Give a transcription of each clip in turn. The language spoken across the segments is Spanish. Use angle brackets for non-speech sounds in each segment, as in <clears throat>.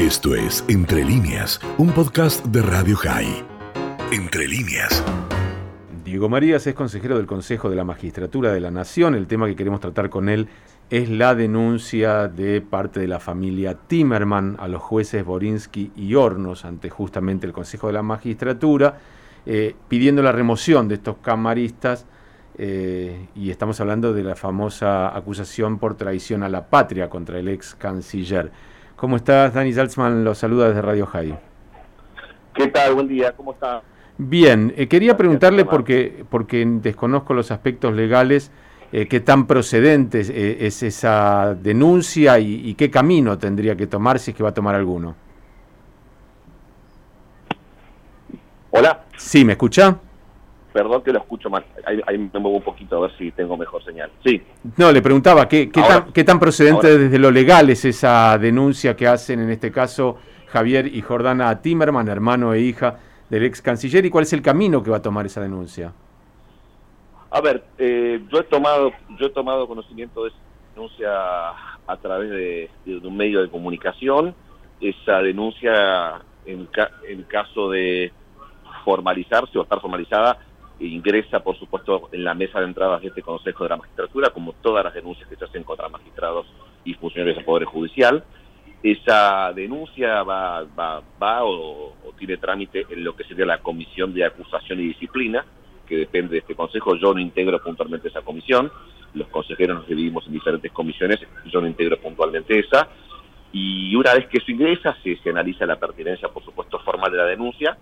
Esto es Entre líneas, un podcast de Radio High. Entre líneas. Diego Marías es consejero del Consejo de la Magistratura de la Nación. El tema que queremos tratar con él es la denuncia de parte de la familia Timerman a los jueces Borinsky y Hornos ante justamente el Consejo de la Magistratura, eh, pidiendo la remoción de estos camaristas. Eh, y estamos hablando de la famosa acusación por traición a la patria contra el ex canciller. ¿Cómo estás, Dani Salzman? Los saluda desde Radio High. ¿Qué tal? Buen día, ¿cómo está? Bien, eh, quería preguntarle porque, porque desconozco los aspectos legales, eh, qué tan procedente eh, es esa denuncia y, qué camino tendría que tomar si es que va a tomar alguno. Hola. Sí, ¿me escucha? Perdón que lo escucho mal, ahí, me muevo un poquito a ver si tengo mejor señal. Sí. No, le preguntaba, ¿qué, tan, qué tan, procedente desde lo legal es esa denuncia que hacen en este caso Javier y Jordana Timerman, hermano e hija del ex canciller y cuál es el camino que va a tomar esa denuncia. A ver, eh, yo he tomado yo he tomado conocimiento de esa denuncia a través de, un medio de comunicación. Esa denuncia, en, en caso de formalizarse o estar formalizada, ingresa, por supuesto, en la mesa de entradas de este Consejo de la Magistratura, como todas las denuncias que se hacen contra magistrados y funcionarios del Poder Judicial. Esa denuncia va, va, va o, tiene trámite en lo que sería la Comisión de Acusación y Disciplina, que depende de este Consejo. Yo no integro puntualmente esa comisión. Los consejeros nos dividimos en diferentes comisiones. Yo no integro puntualmente esa. Y una vez que eso ingresa, se, se analiza la pertinencia, por supuesto, formal de la denuncia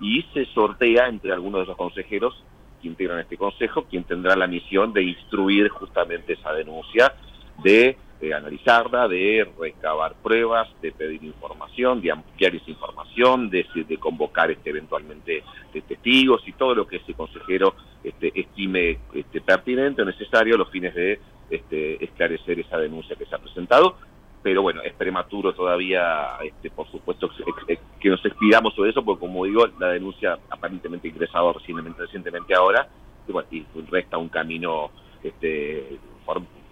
y se sortea entre algunos de los consejeros que integran este consejo, quien tendrá la misión de instruir justamente esa denuncia, de de analizarla, de recabar pruebas, de pedir información, de ampliar esa información, de, convocar este, eventualmente testigos y todo lo que ese consejero este, estime este, pertinente o necesario a los fines de este, esclarecer esa denuncia que se ha presentado. Pero bueno, es prematuro todavía, este, por supuesto, que nos expidamos sobre eso, porque como digo, la denuncia aparentemente ingresado recientemente, recientemente ahora, y, bueno, y resta un camino este,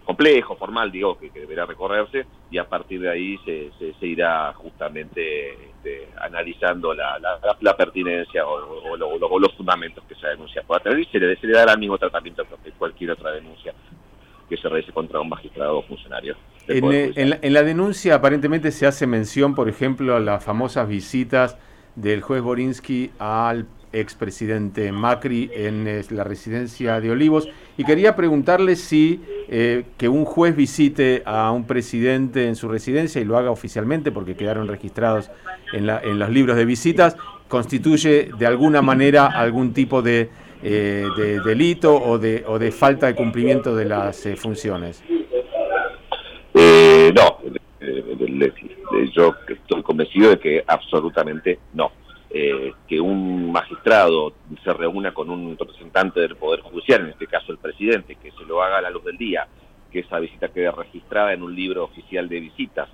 complejo, formal, digo, que, deberá recorrerse y a partir de ahí se, se, irá justamente este, analizando la, la, pertinencia o, los fundamentos que esa denuncia pueda tener y se le, se le dará el mismo tratamiento que cualquier otra denuncia que se realice contra un magistrado o funcionario. En, eh, en, la, en la denuncia aparentemente se hace mención, por ejemplo, a las famosas visitas del juez Borinsky al expresidente Macri en la residencia de Olivos. Y quería preguntarle si eh, que un juez visite a un presidente en su residencia y lo haga oficialmente, porque quedaron registrados en, la, en los libros de visitas, constituye de alguna manera algún tipo de, eh, delito o de, o de falta de cumplimiento de las eh, funciones. no, yo estoy convencido de que absolutamente no. Eh, que un magistrado se reúna con un representante del Poder Judicial, en este caso el presidente, que se lo haga a la luz del día, que esa visita quede registrada en un libro oficial de visitas,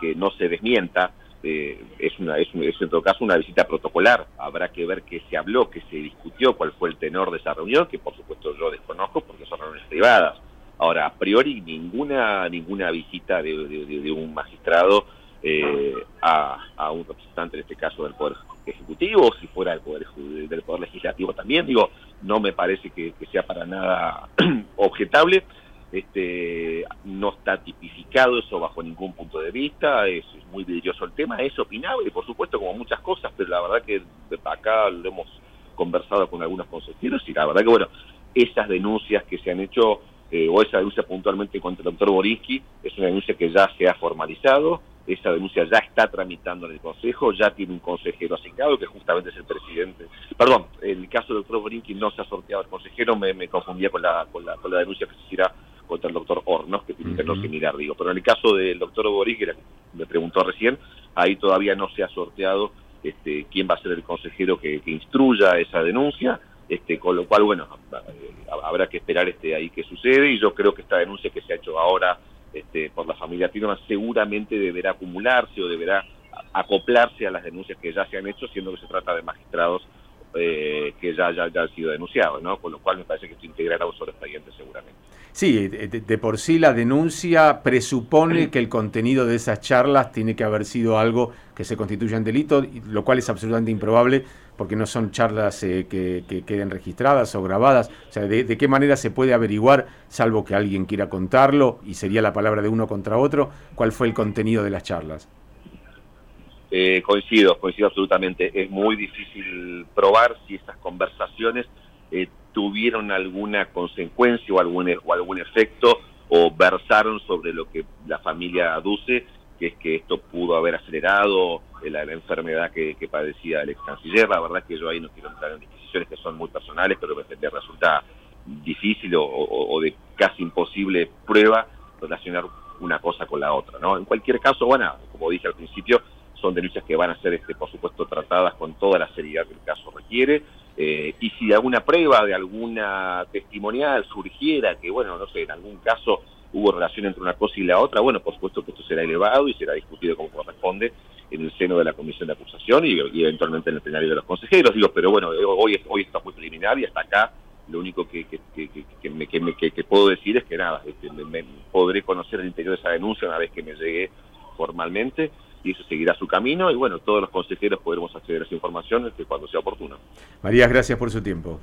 que no se desmienta, eh, es, una, es, en todo caso una visita protocolar. Habrá que ver qué se habló, qué se discutió, cuál fue el tenor de esa reunión, que por supuesto yo desconozco porque son reuniones privadas. Ahora, a priori, ninguna, ninguna visita de, un magistrado eh, a, a, un representante, en este caso del Poder Ejecutivo, si fuera del Poder, del poder Legislativo también, digo, no me parece que, sea para nada <clears throat> objetable, este, no está tipificado eso bajo ningún punto de vista, es, muy vidrioso el tema, es opinable, por supuesto, como muchas cosas, pero la verdad que acá lo hemos conversado con algunos consejeros y la verdad que, bueno, esas denuncias que se han hecho, eh, o esa denuncia puntualmente contra el doctor Borinsky, es una denuncia que ya se ha formalizado, esa denuncia ya está tramitando en el Consejo, ya tiene un consejero asignado, que justamente es el presidente. Perdón, el caso del doctor Borinqui no se ha sorteado el consejero, me, confundía con la, con, la, con la denuncia que se hiciera contra el doctor Hornos, que tiene que no mirar, digo. Pero en el caso del doctor Borinqui, que me preguntó recién, ahí todavía no se ha sorteado este, quién va a ser el consejero que, instruya esa denuncia. Este, con lo cual, bueno, habrá que esperar este ahí qué sucede y yo creo que esta denuncia que se ha hecho ahora este, por la familia Timerman seguramente deberá acumularse o deberá acoplarse a las denuncias que ya se han hecho, siendo que se trata de magistrados eh, que ya, ya, ya han sido denunciados, ¿no? Con lo cual me parece que esto integrará un solo expediente seguramente. Sí, de, por sí la denuncia presupone que el contenido de esas charlas tiene que haber sido algo que se constituya en delito, lo cual es absolutamente improbable porque no son charlas eh, que, queden registradas o grabadas. O sea, de, qué manera se puede averiguar, salvo que alguien quiera contarlo, y sería la palabra de uno contra otro, cuál fue el contenido de las charlas? Eh, coincido, coincido absolutamente. Es muy difícil probar si estas conversaciones eh, tuvieron alguna consecuencia o algún, o algún efecto o versaron sobre lo que la familia aduce, que es que esto pudo haber acelerado la, enfermedad que, padecía el ex canciller. La verdad que yo ahí no quiero entrar en disquisiciones que son muy personales, pero me resulta difícil o, de casi imposible prueba relacionar una cosa con la otra. ¿no? En cualquier caso, bueno, como dije al principio, son denuncias que van a ser, este, por supuesto, tratadas con toda la seriedad que el caso requiere. Eh, y si alguna prueba, de alguna testimonial surgiera que, bueno, no sé, en algún caso hubo relación entre una cosa y la otra, bueno, por supuesto que esto será elevado y será discutido como corresponde en el seno de la comisión de acusación y, eventualmente en el plenario de los consejeros. Digo, pero bueno, hoy, hoy está muy preliminar y hasta acá lo único que, que, que, que puedo decir es que nada, este, me, podré conocer el interior de esa denuncia una vez que me llegue formalmente y eso seguirá su camino y bueno, todos los consejeros podremos acceder a esa información este, cuando sea oportuno. Marías, gracias por su tiempo.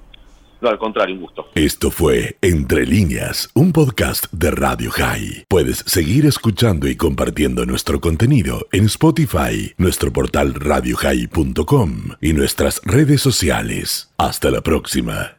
No, al contrario, un gusto. Esto fue Entre líneas, un podcast de Radio High. Puedes seguir escuchando y compartiendo nuestro contenido en Spotify, nuestro portal radiohigh.com y nuestras redes sociales. Hasta la próxima.